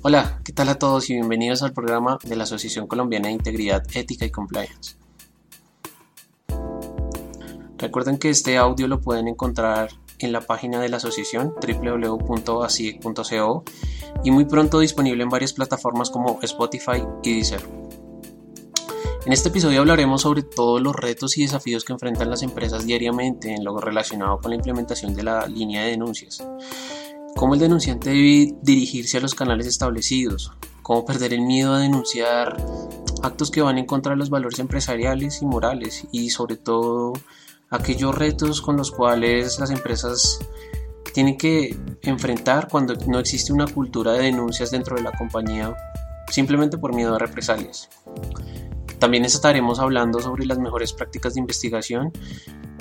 Hola, ¿qué tal a todos y bienvenidos al programa de la Asociación Colombiana de Integridad Ética y Compliance? Recuerden que este audio lo pueden encontrar en la página de la asociación www.asiec.co y muy pronto disponible en varias plataformas como Spotify y Deezer. En este episodio hablaremos sobre todos los retos y desafíos que enfrentan las empresas diariamente en lo relacionado con la implementación de la línea de denuncias cómo el denunciante debe dirigirse a los canales establecidos, cómo perder el miedo a denunciar actos que van en contra de los valores empresariales y morales y sobre todo aquellos retos con los cuales las empresas tienen que enfrentar cuando no existe una cultura de denuncias dentro de la compañía simplemente por miedo a represalias. También estaremos hablando sobre las mejores prácticas de investigación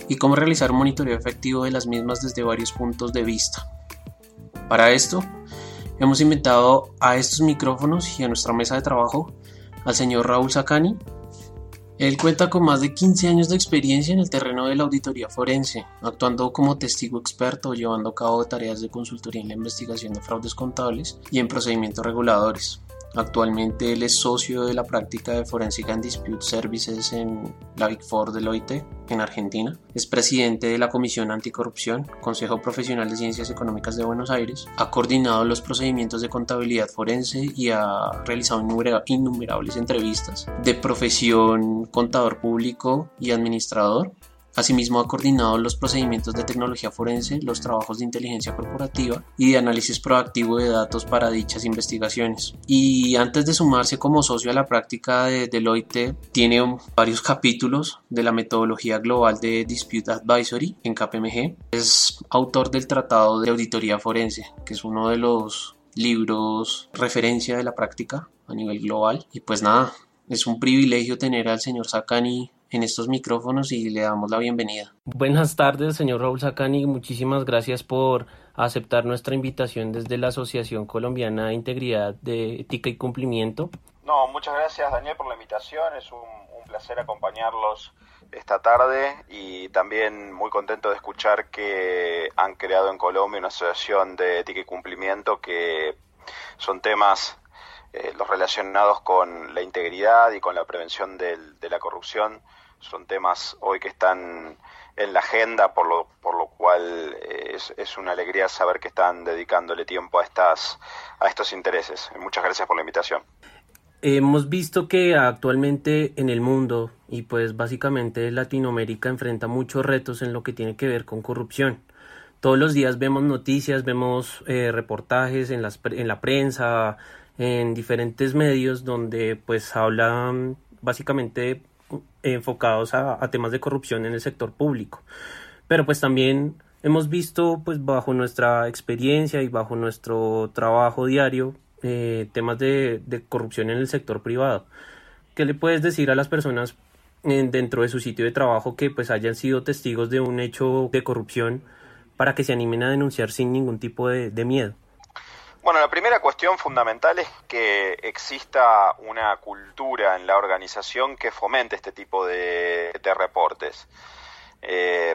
y cómo realizar un monitoreo efectivo de las mismas desde varios puntos de vista. Para esto, hemos invitado a estos micrófonos y a nuestra mesa de trabajo al señor Raúl Sacani. Él cuenta con más de 15 años de experiencia en el terreno de la auditoría forense, actuando como testigo experto, llevando a cabo tareas de consultoría en la investigación de fraudes contables y en procedimientos reguladores. Actualmente él es socio de la práctica de Forensic and Dispute Services en la Big Four del OIT en Argentina. Es presidente de la Comisión Anticorrupción, Consejo Profesional de Ciencias Económicas de Buenos Aires. Ha coordinado los procedimientos de contabilidad forense y ha realizado innumerables entrevistas de profesión contador público y administrador Asimismo, ha coordinado los procedimientos de tecnología forense, los trabajos de inteligencia corporativa y de análisis proactivo de datos para dichas investigaciones. Y antes de sumarse como socio a la práctica de Deloitte, tiene varios capítulos de la metodología global de Dispute Advisory en KPMG. Es autor del Tratado de Auditoría Forense, que es uno de los libros referencia de la práctica a nivel global. Y pues nada, es un privilegio tener al señor Sakani en estos micrófonos y le damos la bienvenida. Buenas tardes, señor Raúl Sacani. Muchísimas gracias por aceptar nuestra invitación desde la Asociación Colombiana de Integridad de Ética y Cumplimiento. No, muchas gracias, Daniel, por la invitación. Es un, placer acompañarlos esta tarde y también muy contento de escuchar que han creado en Colombia una asociación de ética y cumplimiento que son temas eh, los relacionados con la integridad y con la prevención de la corrupción son temas hoy que están en la agenda, por lo, por lo cual eh, es, una alegría saber que están dedicándole tiempo a, estas, a estos intereses. Muchas gracias por la invitación. Hemos visto que actualmente en el mundo y pues básicamente Latinoamérica enfrenta muchos retos en lo que tiene que ver con corrupción. Todos los días vemos noticias, vemos eh, reportajes en, las, en la prensa, en diferentes medios donde pues hablan básicamente enfocados a, temas de corrupción en el sector público. Pero pues también hemos visto pues bajo nuestra experiencia y bajo nuestro trabajo diario eh, temas de, corrupción en el sector privado. ¿Qué le puedes decir a las personas dentro de su sitio de trabajo que pues hayan sido testigos de un hecho de corrupción para que se animen a denunciar sin ningún tipo de miedo? Bueno, la primera cuestión fundamental es que exista una cultura en la organización que fomente este tipo de, reportes. Eh,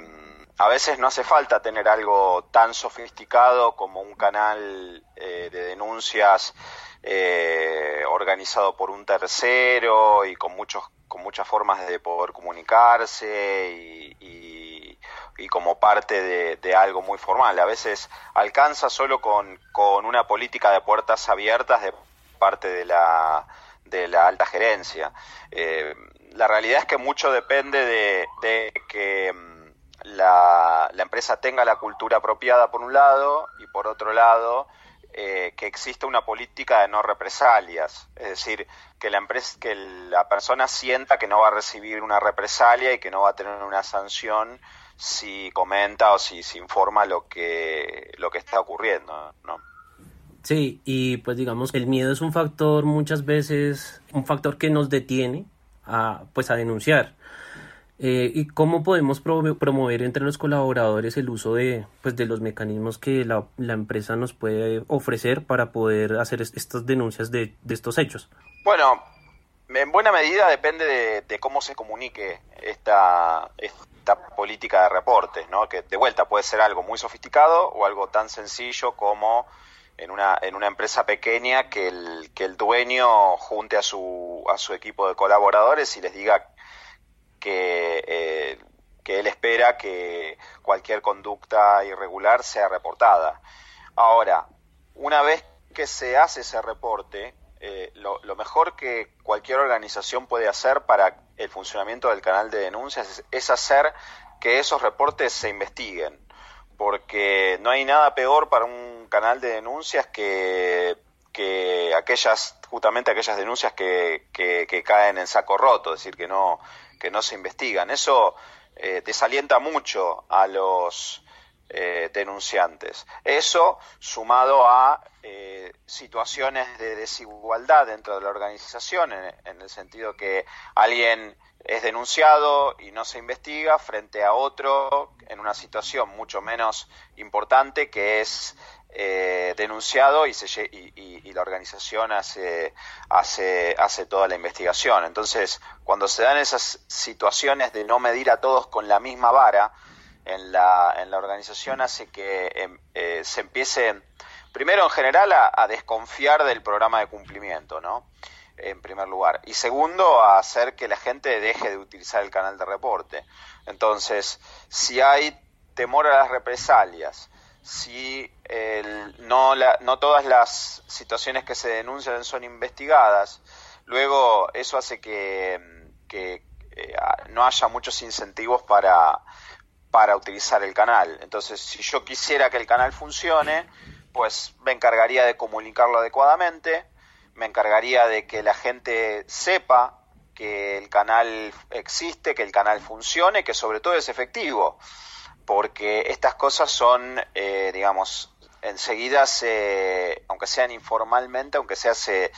a veces no hace falta tener algo tan sofisticado como un canal de denuncias organizado por un tercero y con muchos con muchas formas de poder comunicarse y, como parte de, algo muy formal. A veces alcanza solo con, una política de puertas abiertas de parte de la, de la alta gerencia. Eh, la realidad es que mucho depende de, que mm, la, la, empresa tenga la cultura apropiada por un lado y por otro lado eh, que exista una política de no represalias, es decir, que la empresa, que la persona sienta que no va a recibir una represalia y que no va a tener una sanción si comenta o si, se informa lo que lo que está ocurriendo, ¿no? Sí, y pues digamos el miedo es un factor muchas veces un factor que nos detiene a pues a denunciar eh, ¿Y cómo podemos promover entre los colaboradores el uso de, pues, de los mecanismos que la, empresa nos puede ofrecer para poder hacer estas denuncias de, estos hechos? Bueno, en buena medida depende de, cómo se comunique esta, esta política de reportes, ¿no? que de vuelta puede ser algo muy sofisticado o algo tan sencillo como en una, en una empresa pequeña que el, que el dueño junte a su, a su equipo de colaboradores y les diga que, eh, que él espera que cualquier conducta irregular sea reportada. Ahora, una vez que se hace ese reporte, eh, lo, mejor que cualquier organización puede hacer para el funcionamiento del canal de denuncias es, hacer que esos reportes se investiguen, porque no hay nada peor para un canal de denuncias que, que aquellas, justamente aquellas denuncias que, que caen en saco roto, es decir, que no, que no se investigan. Eso eh, desalienta mucho a los eh, denunciantes. Eso sumado a eh, situaciones de desigualdad dentro de la organización, en, el sentido que alguien es denunciado y no se investiga frente a otro en una situación mucho menos importante que es eh, denunciado y, se, y, la organización hace, hace, hace toda la investigación. Entonces, cuando se dan esas situaciones de no medir a todos con la misma vara en la, en la organización, hace que em, eh, se empiece, primero en general, a, desconfiar del programa de cumplimiento, ¿no? En primer lugar. Y segundo, a hacer que la gente deje de utilizar el canal de reporte. Entonces, si hay temor a las represalias, si no, no todas las situaciones que se denuncian son investigadas, luego eso hace que, eh, no haya muchos incentivos para, para utilizar el canal. Entonces, si yo quisiera que el canal funcione, pues me encargaría de comunicarlo adecuadamente, me encargaría de que la gente sepa que el canal existe, que el canal funcione, que sobre todo es efectivo porque estas cosas son, eh, digamos, enseguida se, aunque sean informalmente, aunque sea se,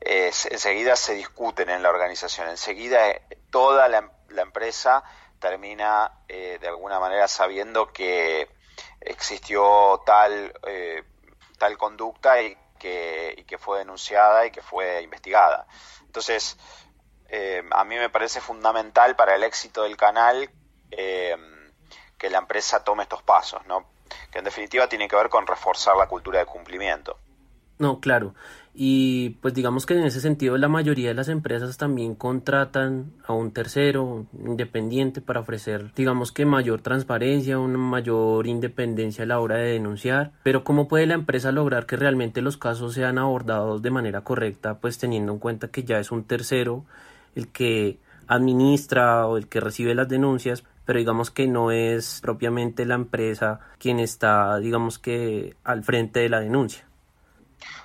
eh, enseguida se discuten en la organización, enseguida eh, toda la, empresa termina de alguna manera sabiendo que existió tal, tal conducta y que, y que fue denunciada y que fue investigada. Entonces, a mí me parece fundamental para el éxito del canal que la empresa tome estos pasos, ¿no? Que en definitiva tiene que ver con reforzar la cultura de cumplimiento. No, claro. Y pues digamos que en ese sentido la mayoría de las empresas también contratan a un tercero independiente para ofrecer, digamos que mayor transparencia, una mayor independencia a la hora de denunciar. Pero ¿cómo puede la empresa lograr que realmente los casos sean abordados de manera correcta, pues teniendo en cuenta que ya es un tercero el que administra o el que recibe las denuncias, pero digamos que no es propiamente la empresa quien está, digamos que, al frente de la denuncia.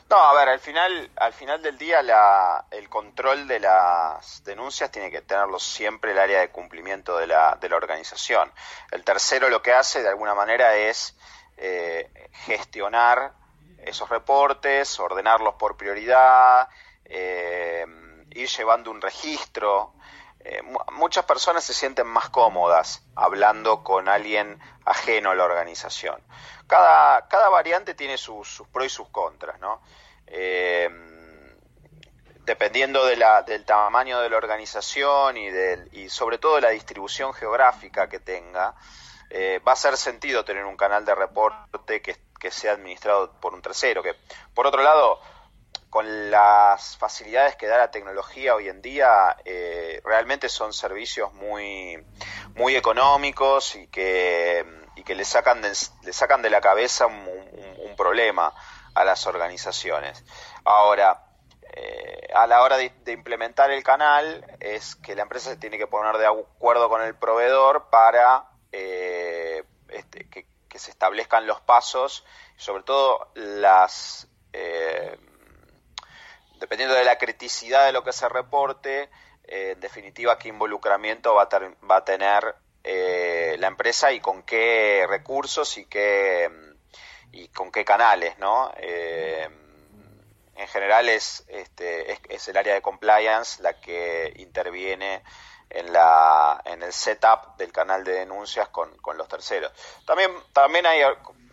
No, a ver, al final, al final del día la, el control de las denuncias tiene que tenerlo siempre el área de cumplimiento de la, de la organización. El tercero lo que hace de alguna manera es eh, gestionar esos reportes, ordenarlos por prioridad, eh, ir llevando un registro eh, muchas personas se sienten más cómodas hablando con alguien ajeno a la organización. Cada, cada variante tiene sus, pros y sus contras, ¿no? Eh, dependiendo del tamaño de la organización y, del, y sobre todo de la distribución geográfica que tenga, va a ser sentido tener un canal de reporte que, que sea administrado por un tercero, que por otro lado con las facilidades que da la tecnología hoy en día, eh, realmente son servicios muy, muy económicos y que, y que le, sacan de, le sacan de la cabeza un, problema a las organizaciones. Ahora, eh, a la hora de, implementar el canal, es que la empresa se tiene que poner de acuerdo con el proveedor para eh, este, que, que, se establezcan los pasos, sobre todo las dependiendo de la criticidad de lo que se reporte, eh, en definitiva, qué involucramiento va a, va a tener eh, la empresa y con qué recursos y, qué, y con qué canales, ¿no? Eh, en general es, este, es, el área de compliance la que interviene en, la, en el setup del canal de denuncias con, con los terceros. También, también hay,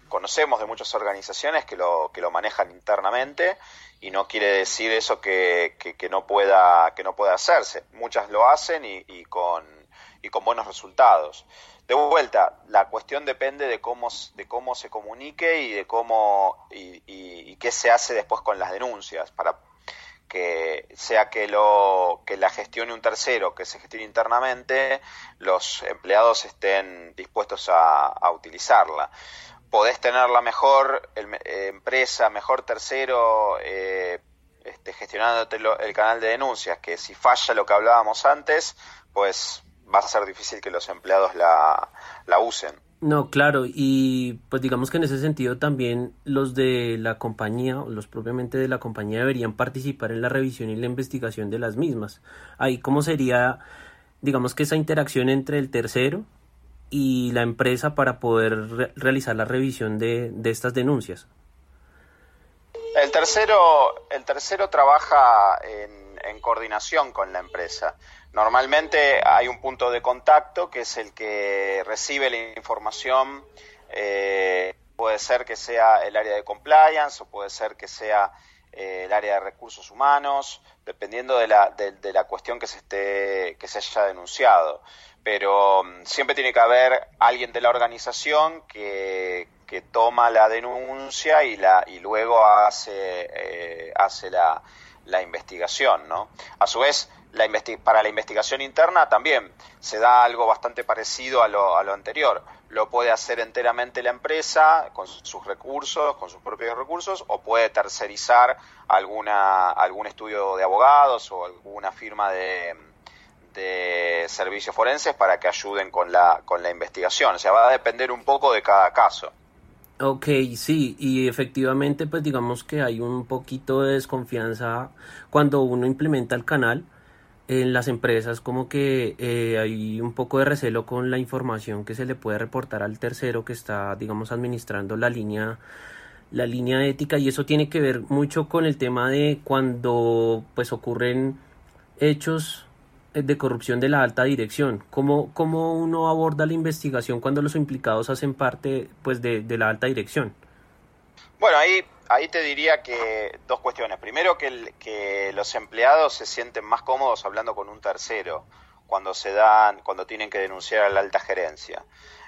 conocemos de muchas organizaciones que lo, que lo manejan internamente y no quiere decir eso que, que, no pueda que no pueda hacerse. Muchas lo hacen y, y, con y con buenos resultados. De vuelta la cuestión depende de cómo de cómo se comunique y de cómo y, y, qué se hace después con las denuncias para que sea que lo que la gestione un tercero que se gestione internamente los empleados estén dispuestos a, a utilizarla podés tener la mejor eh, empresa, mejor tercero eh, este, gestionándote el canal de denuncias, que si falla lo que hablábamos antes, pues va a ser difícil que los empleados la, la usen. No, claro, y pues digamos que en ese sentido también los de la compañía, los propiamente de la compañía deberían participar en la revisión y la investigación de las mismas. Ahí, ¿cómo sería, digamos que esa interacción entre el tercero y la empresa para poder realizar la revisión de, estas denuncias? El tercero, el tercero trabaja en, coordinación con la empresa. Normalmente hay un punto de contacto que es el que recibe la información. Eh, puede ser que sea el área de compliance o puede ser que sea eh, el área de recursos humanos, dependiendo de la, de la cuestión que se, esté, que se haya denunciado pero mm, siempre tiene que haber alguien de la organización que, toma la denuncia y, la, y luego hace, eh, hace la, la, investigación. ¿no? A su vez, la para la investigación interna también se da algo bastante parecido a lo, a lo anterior. Lo puede hacer enteramente la empresa con sus recursos, con sus propios recursos, o puede tercerizar alguna, algún estudio de abogados o alguna firma de, de servicios forenses para que ayuden con la, con la investigación. O sea, va a depender un poco de cada caso. Ok, sí, y efectivamente pues digamos que hay un poquito de desconfianza cuando uno implementa el canal en las empresas como que eh, hay un poco de recelo con la información que se le puede reportar al tercero que está digamos administrando la línea la línea ética y eso tiene que ver mucho con el tema de cuando pues ocurren hechos de corrupción de la alta dirección. ¿Cómo, ¿Cómo uno aborda la investigación cuando los implicados hacen parte pues, de, la alta dirección? Bueno, ahí, ahí te diría que dos cuestiones. Primero, que, que los empleados se sienten más cómodos hablando con un tercero cuando se dan, cuando tienen que denunciar a la alta gerencia.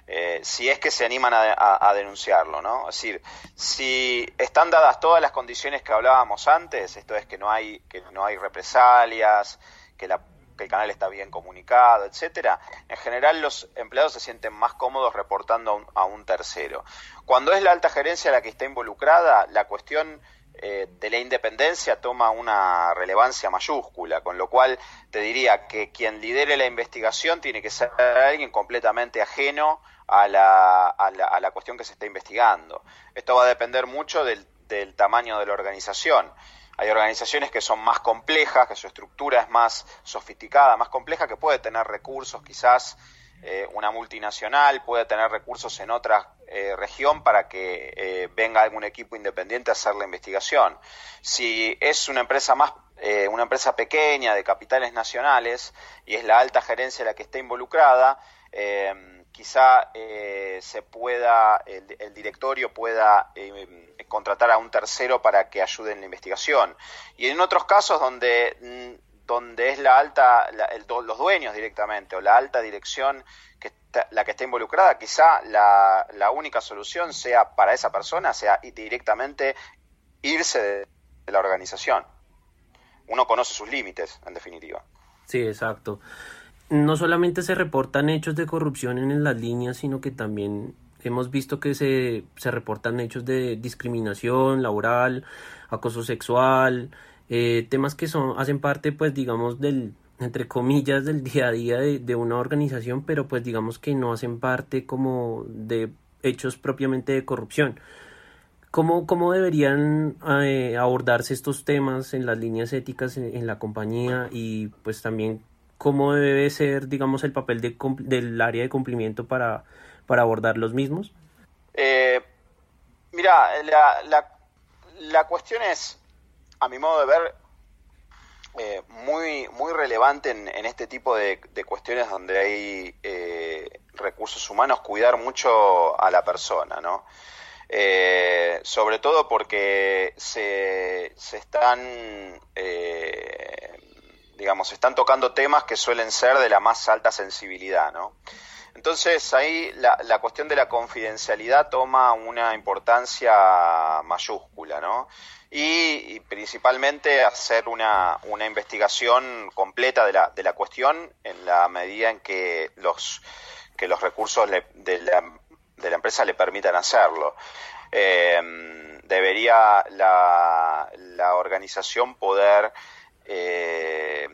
Eh, si es que se animan a, denunciarlo, ¿no? Es decir, si están dadas todas las condiciones que hablábamos antes, esto es que no hay, que no hay represalias, que la que el canal está bien comunicado, etcétera, en general los empleados se sienten más cómodos reportando a un, tercero. Cuando es la alta gerencia la que está involucrada, la cuestión eh, de la independencia toma una relevancia mayúscula, con lo cual te diría que quien lidere la investigación tiene que ser alguien completamente ajeno a la, a la, a la cuestión que se está investigando. Esto va a depender mucho del, del tamaño de la organización. Hay organizaciones que son más complejas, que su estructura es más sofisticada, más compleja, que puede tener recursos, quizás eh, una multinacional puede tener recursos en otra eh, región para que eh, venga algún equipo independiente a hacer la investigación. Si es una empresa más una empresa pequeña de capitales nacionales y es la alta gerencia la que está involucrada, quizá se pueda el, directorio pueda contratar a un tercero para que ayude en la investigación. Y en otros casos donde, mm, donde es la alta, los dueños directamente o la alta dirección que, la que está involucrada, quizá la, la única solución sea para esa persona, sea directamente irse de, la organización. Uno conoce sus límites, en definitiva. Sí, exacto. No solamente se reportan hechos de corrupción en las líneas, sino que también hemos visto que se, se reportan hechos de discriminación laboral, acoso sexual, eh, temas que son, hacen parte, pues, digamos, del, entre comillas, del día a día de, de, una organización, pero pues digamos que no hacen parte como de hechos propiamente de corrupción. ¿Cómo, cómo deberían eh, abordarse estos temas en las líneas éticas en, la compañía y pues también cómo debe ser, digamos, el papel de, del área de cumplimiento para, para abordar los mismos? Eh, mira, la, la, cuestión es, a mi modo de ver, eh, muy, muy relevante en, este tipo de, cuestiones donde hay eh, recursos humanos, cuidar mucho a la persona, ¿no? Sobre todo porque se, se están, digamos, están tocando temas que suelen ser de la más alta sensibilidad, ¿no? Entonces ahí la, cuestión de la confidencialidad toma una importancia mayúscula, ¿no? Y, principalmente hacer una, una investigación completa de la, de la cuestión en la medida en que los, que los recursos de la de la empresa le permitan hacerlo. Eh, debería la, organización poder eh,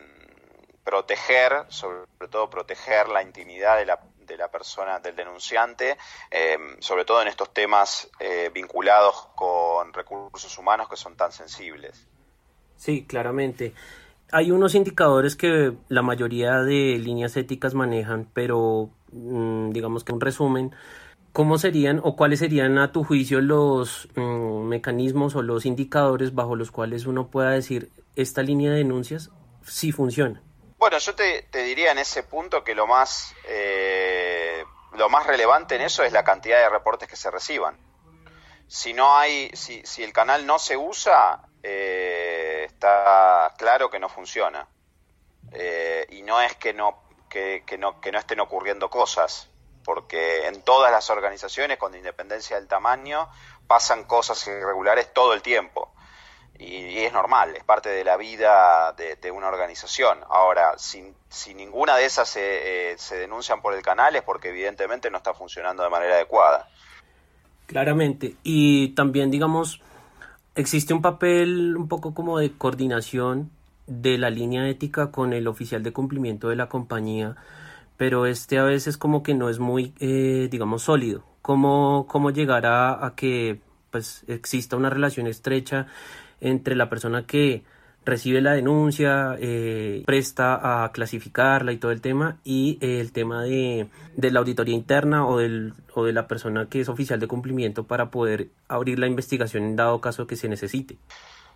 proteger, sobre todo proteger la intimidad de la, de la persona, del denunciante, eh, sobre todo en estos temas eh, vinculados con recursos humanos que son tan sensibles. Sí, claramente. Hay unos indicadores que la mayoría de líneas éticas manejan, pero mm, digamos que un resumen ¿Cómo serían o cuáles serían a tu juicio los mm, mecanismos o los indicadores bajo los cuales uno pueda decir esta línea de denuncias sí funciona? Bueno, yo te, diría en ese punto que lo más, eh, lo más relevante en eso es la cantidad de reportes que se reciban. Si no hay, si, si el canal no se usa, eh, está claro que no funciona. Eh, y no es que no, que no, que no estén ocurriendo cosas porque en todas las organizaciones, con independencia del tamaño, pasan cosas irregulares todo el tiempo. Y, es normal, es parte de la vida de, una organización. Ahora, si, si ninguna de esas eh, se denuncian por el canal es porque evidentemente no está funcionando de manera adecuada. Claramente. Y también, digamos, existe un papel un poco como de coordinación de la línea ética con el oficial de cumplimiento de la compañía pero este a veces como que no es muy, eh, digamos, sólido. ¿Cómo, cómo llegar a, que pues exista una relación estrecha entre la persona que recibe la denuncia, eh, presta a clasificarla y todo el tema, y el tema de, de, la auditoría interna o, del, o de la persona que es oficial de cumplimiento para poder abrir la investigación en dado caso que se necesite.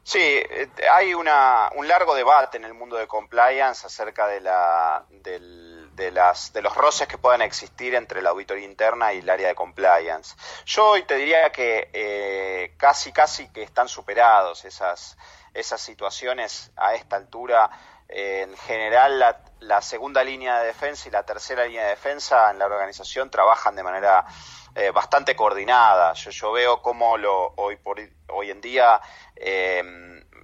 Sí, eh, hay una, un largo debate en el mundo de compliance acerca de, la, del, de, las, de los roces que puedan existir entre la auditoría interna y el área de compliance. Yo hoy te diría que eh, casi, casi que están superados esas, esas situaciones a esta altura. Eh, en general, la, la segunda línea de defensa y la tercera línea de defensa en la organización trabajan de manera eh, bastante coordinada. Yo, veo cómo lo, hoy, por, hoy en día, eh,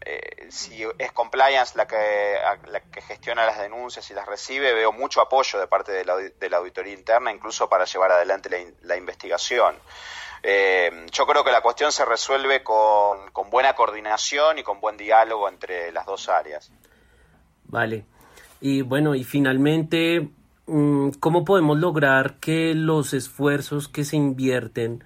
eh, si es compliance la que, la que gestiona las denuncias y las recibe, veo mucho apoyo de parte de la, auditoría interna, incluso para llevar adelante la, investigación. Eh, yo creo que la cuestión se resuelve con, buena coordinación y con buen diálogo entre las dos áreas. Vale. Y bueno, y finalmente, ¿cómo podemos lograr que los esfuerzos que se invierten,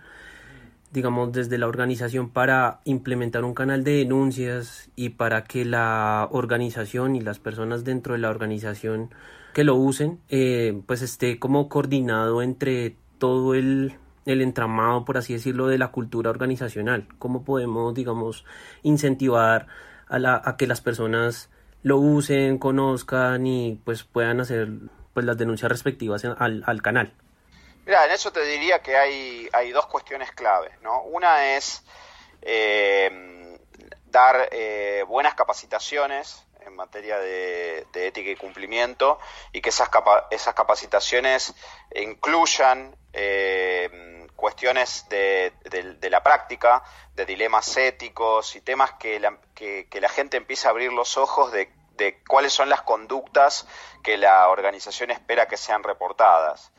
digamos, desde la organización para implementar un canal de denuncias y para que la organización y las personas dentro de la organización que lo usen, eh, pues esté como coordinado entre todo el, el entramado, por así decirlo, de la cultura organizacional? ¿Cómo podemos, digamos, incentivar a, la, a que las personas lo usen, conozcan y pues puedan hacer pues las denuncias respectivas al, al, canal. Mira, en eso te diría que hay, hay dos cuestiones claves, ¿no? Una es eh, dar eh, buenas capacitaciones en materia de, ética y cumplimiento y que esas, esas capacitaciones incluyan eh, cuestiones de, la práctica, de dilemas éticos y temas que la, que, la gente empiece a abrir los ojos de, de cuáles son las conductas que la organización espera que sean reportadas.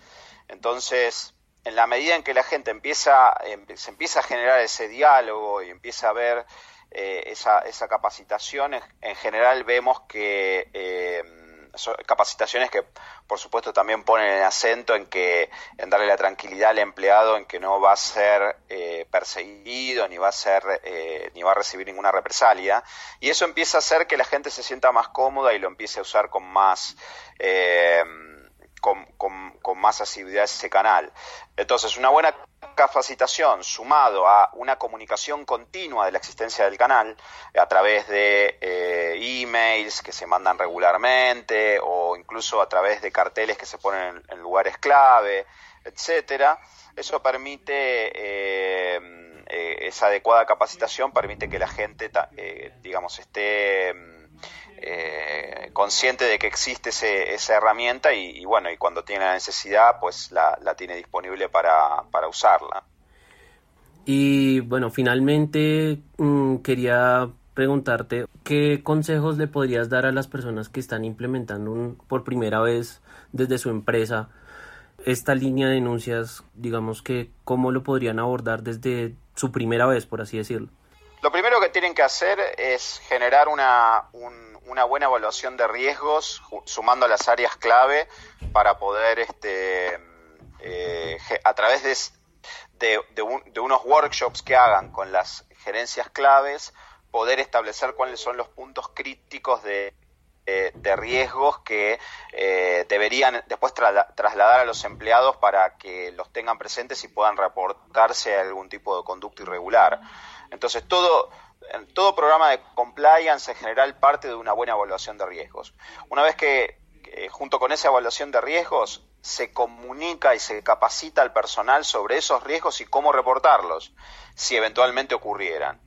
Entonces, en la medida en que la gente empieza, em, se empieza a generar ese diálogo y empieza a ver eh, esa, capacitación, en general vemos que eh, capacitaciones que por supuesto también ponen el acento en que en darle la tranquilidad al empleado en que no va a ser eh, perseguido ni va a ser ni va a recibir ninguna represalia. Y eso empieza a hacer que la gente se sienta más cómoda y lo empiece a usar con más con, con, más asiduidad ese canal. Entonces, una buena capacitación sumado a una comunicación continua de la existencia del canal a través de eh, emails que se mandan regularmente o incluso a través de carteles que se ponen en, lugares clave, etcétera, eso permite eh, eh, esa adecuada capacitación permite que la gente, digamos, esté eh, consciente de que existe esa herramienta y, bueno, y cuando tiene la necesidad, pues la, tiene disponible para, usarla. Y bueno, finalmente mm, quería preguntarte qué consejos le podrías dar a las personas que están implementando por primera vez desde su empresa esta línea de denuncias, digamos que cómo lo podrían abordar desde su primera vez, por así decirlo. Lo primero tienen que hacer es generar una, una buena evaluación de riesgos, sumando las áreas clave para poder, este, eh, a través de, de, unos workshops que hagan con las gerencias claves, poder establecer cuáles son los puntos críticos de, de riesgos que eh, deberían después trasladar a los empleados para que los tengan presentes y puedan reportarse a algún tipo de conducta irregular. Entonces, todo, todo programa de compliance en general parte de una buena evaluación de riesgos. Una vez que, junto con esa evaluación de riesgos, se comunica y se capacita al personal sobre esos riesgos y cómo reportarlos, si eventualmente ocurrieran.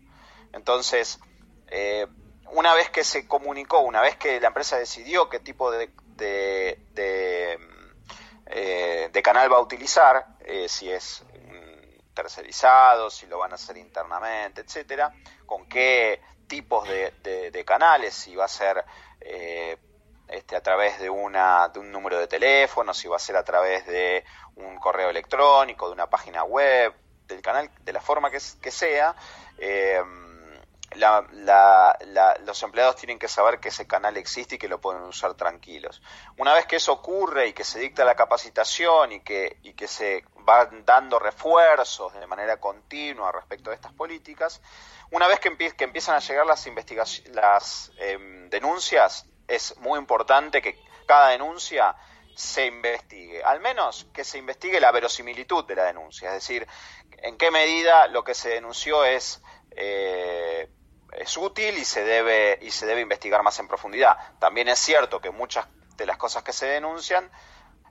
Entonces, eh, una vez que se comunicó, una vez que la empresa decidió qué tipo de, eh, canal va a utilizar, eh, si es tercerizado, si lo van a hacer internamente, etcétera, con qué tipos de, canales, si va a ser eh, este, a través de, un número de teléfono, si va a ser a través de un correo electrónico, de una página web, del canal, de la forma que, sea. Eh, los empleados tienen que saber que ese canal existe y que lo pueden usar tranquilos. Una vez que eso ocurre y que se dicta la capacitación y que se van dando refuerzos de manera continua respecto de estas políticas, una vez que, empiezan a llegar las, las em, denuncias, es muy importante que cada denuncia se investigue, al menos que se investigue la verosimilitud de la denuncia, es decir, en qué medida lo que se denunció es eh, es útil y se debe y se debe investigar más en profundidad. También es cierto que muchas de las cosas que se denuncian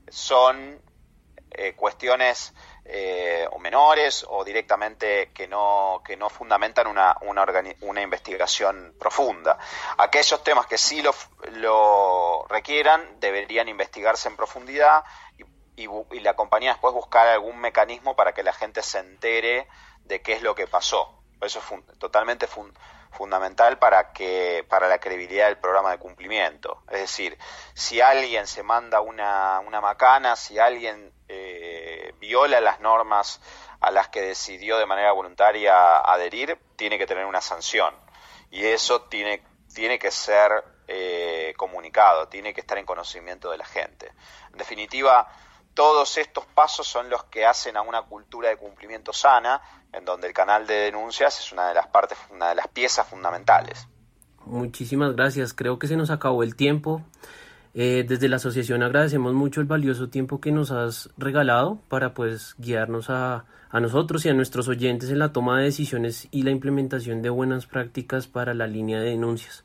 son eh, cuestiones eh, o menores o directamente que no que no fundamentan una, una, una investigación profunda. Aquellos temas que sí lo, lo requieran deberían investigarse en profundidad y, y, la compañía después buscar algún mecanismo para que la gente se entere de qué es lo que pasó. Eso es totalmente fundamental para que para la credibilidad del programa de cumplimiento. Es decir, si alguien se manda una, una macana, si alguien eh, viola las normas a las que decidió de manera voluntaria adherir, tiene que tener una sanción. Y eso tiene, tiene que ser eh, comunicado, tiene que estar en conocimiento de la gente. En definitiva, todos estos pasos son los que hacen a una cultura de cumplimiento sana, en donde el canal de denuncias es una de las partes, una de las piezas fundamentales. Muchísimas gracias. Creo que se nos acabó el tiempo. Eh, desde la asociación agradecemos mucho el valioso tiempo que nos has regalado para pues guiarnos a, a nosotros y a nuestros oyentes en la toma de decisiones y la implementación de buenas prácticas para la línea de denuncias.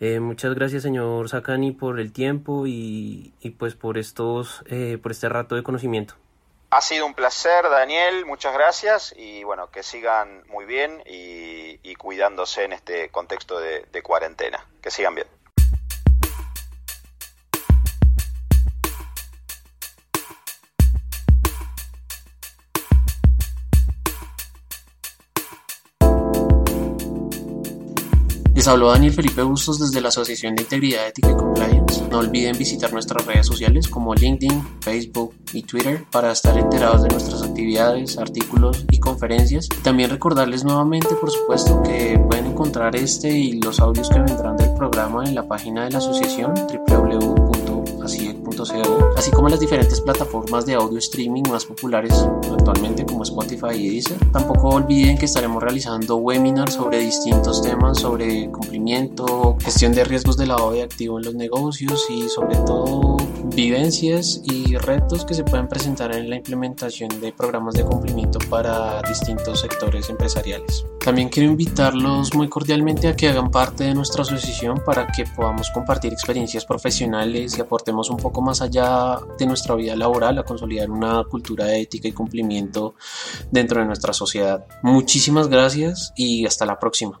Eh, muchas gracias, señor Sakani, por el tiempo y, pues por estos, eh, por este rato de conocimiento. Ha sido un placer, Daniel, muchas gracias y bueno, que sigan muy bien y, cuidándose en este contexto de cuarentena. Que sigan bien. Les habló Daniel Felipe Bustos desde la Asociación de Integridad Ética y Compliance. No olviden visitar nuestras redes sociales como LinkedIn, Facebook y Twitter para estar enterados de nuestras actividades, artículos y conferencias. También recordarles nuevamente, por supuesto, que pueden encontrar este y los audios que vendrán del programa en la página de la asociación así como las diferentes plataformas de audio streaming más populares actualmente como Spotify y Deezer. Tampoco olviden que estaremos realizando webinars sobre distintos temas sobre cumplimiento, gestión de riesgos de lavado de activo en los negocios y sobre todo vivencias y retos que se pueden presentar en la implementación de programas de cumplimiento para distintos sectores empresariales. También quiero invitarlos muy cordialmente a que hagan parte de nuestra asociación para que podamos compartir experiencias profesionales y aportemos un poco más allá de nuestra vida laboral a consolidar una cultura de ética y cumplimiento dentro de nuestra sociedad. Muchísimas gracias y hasta la próxima.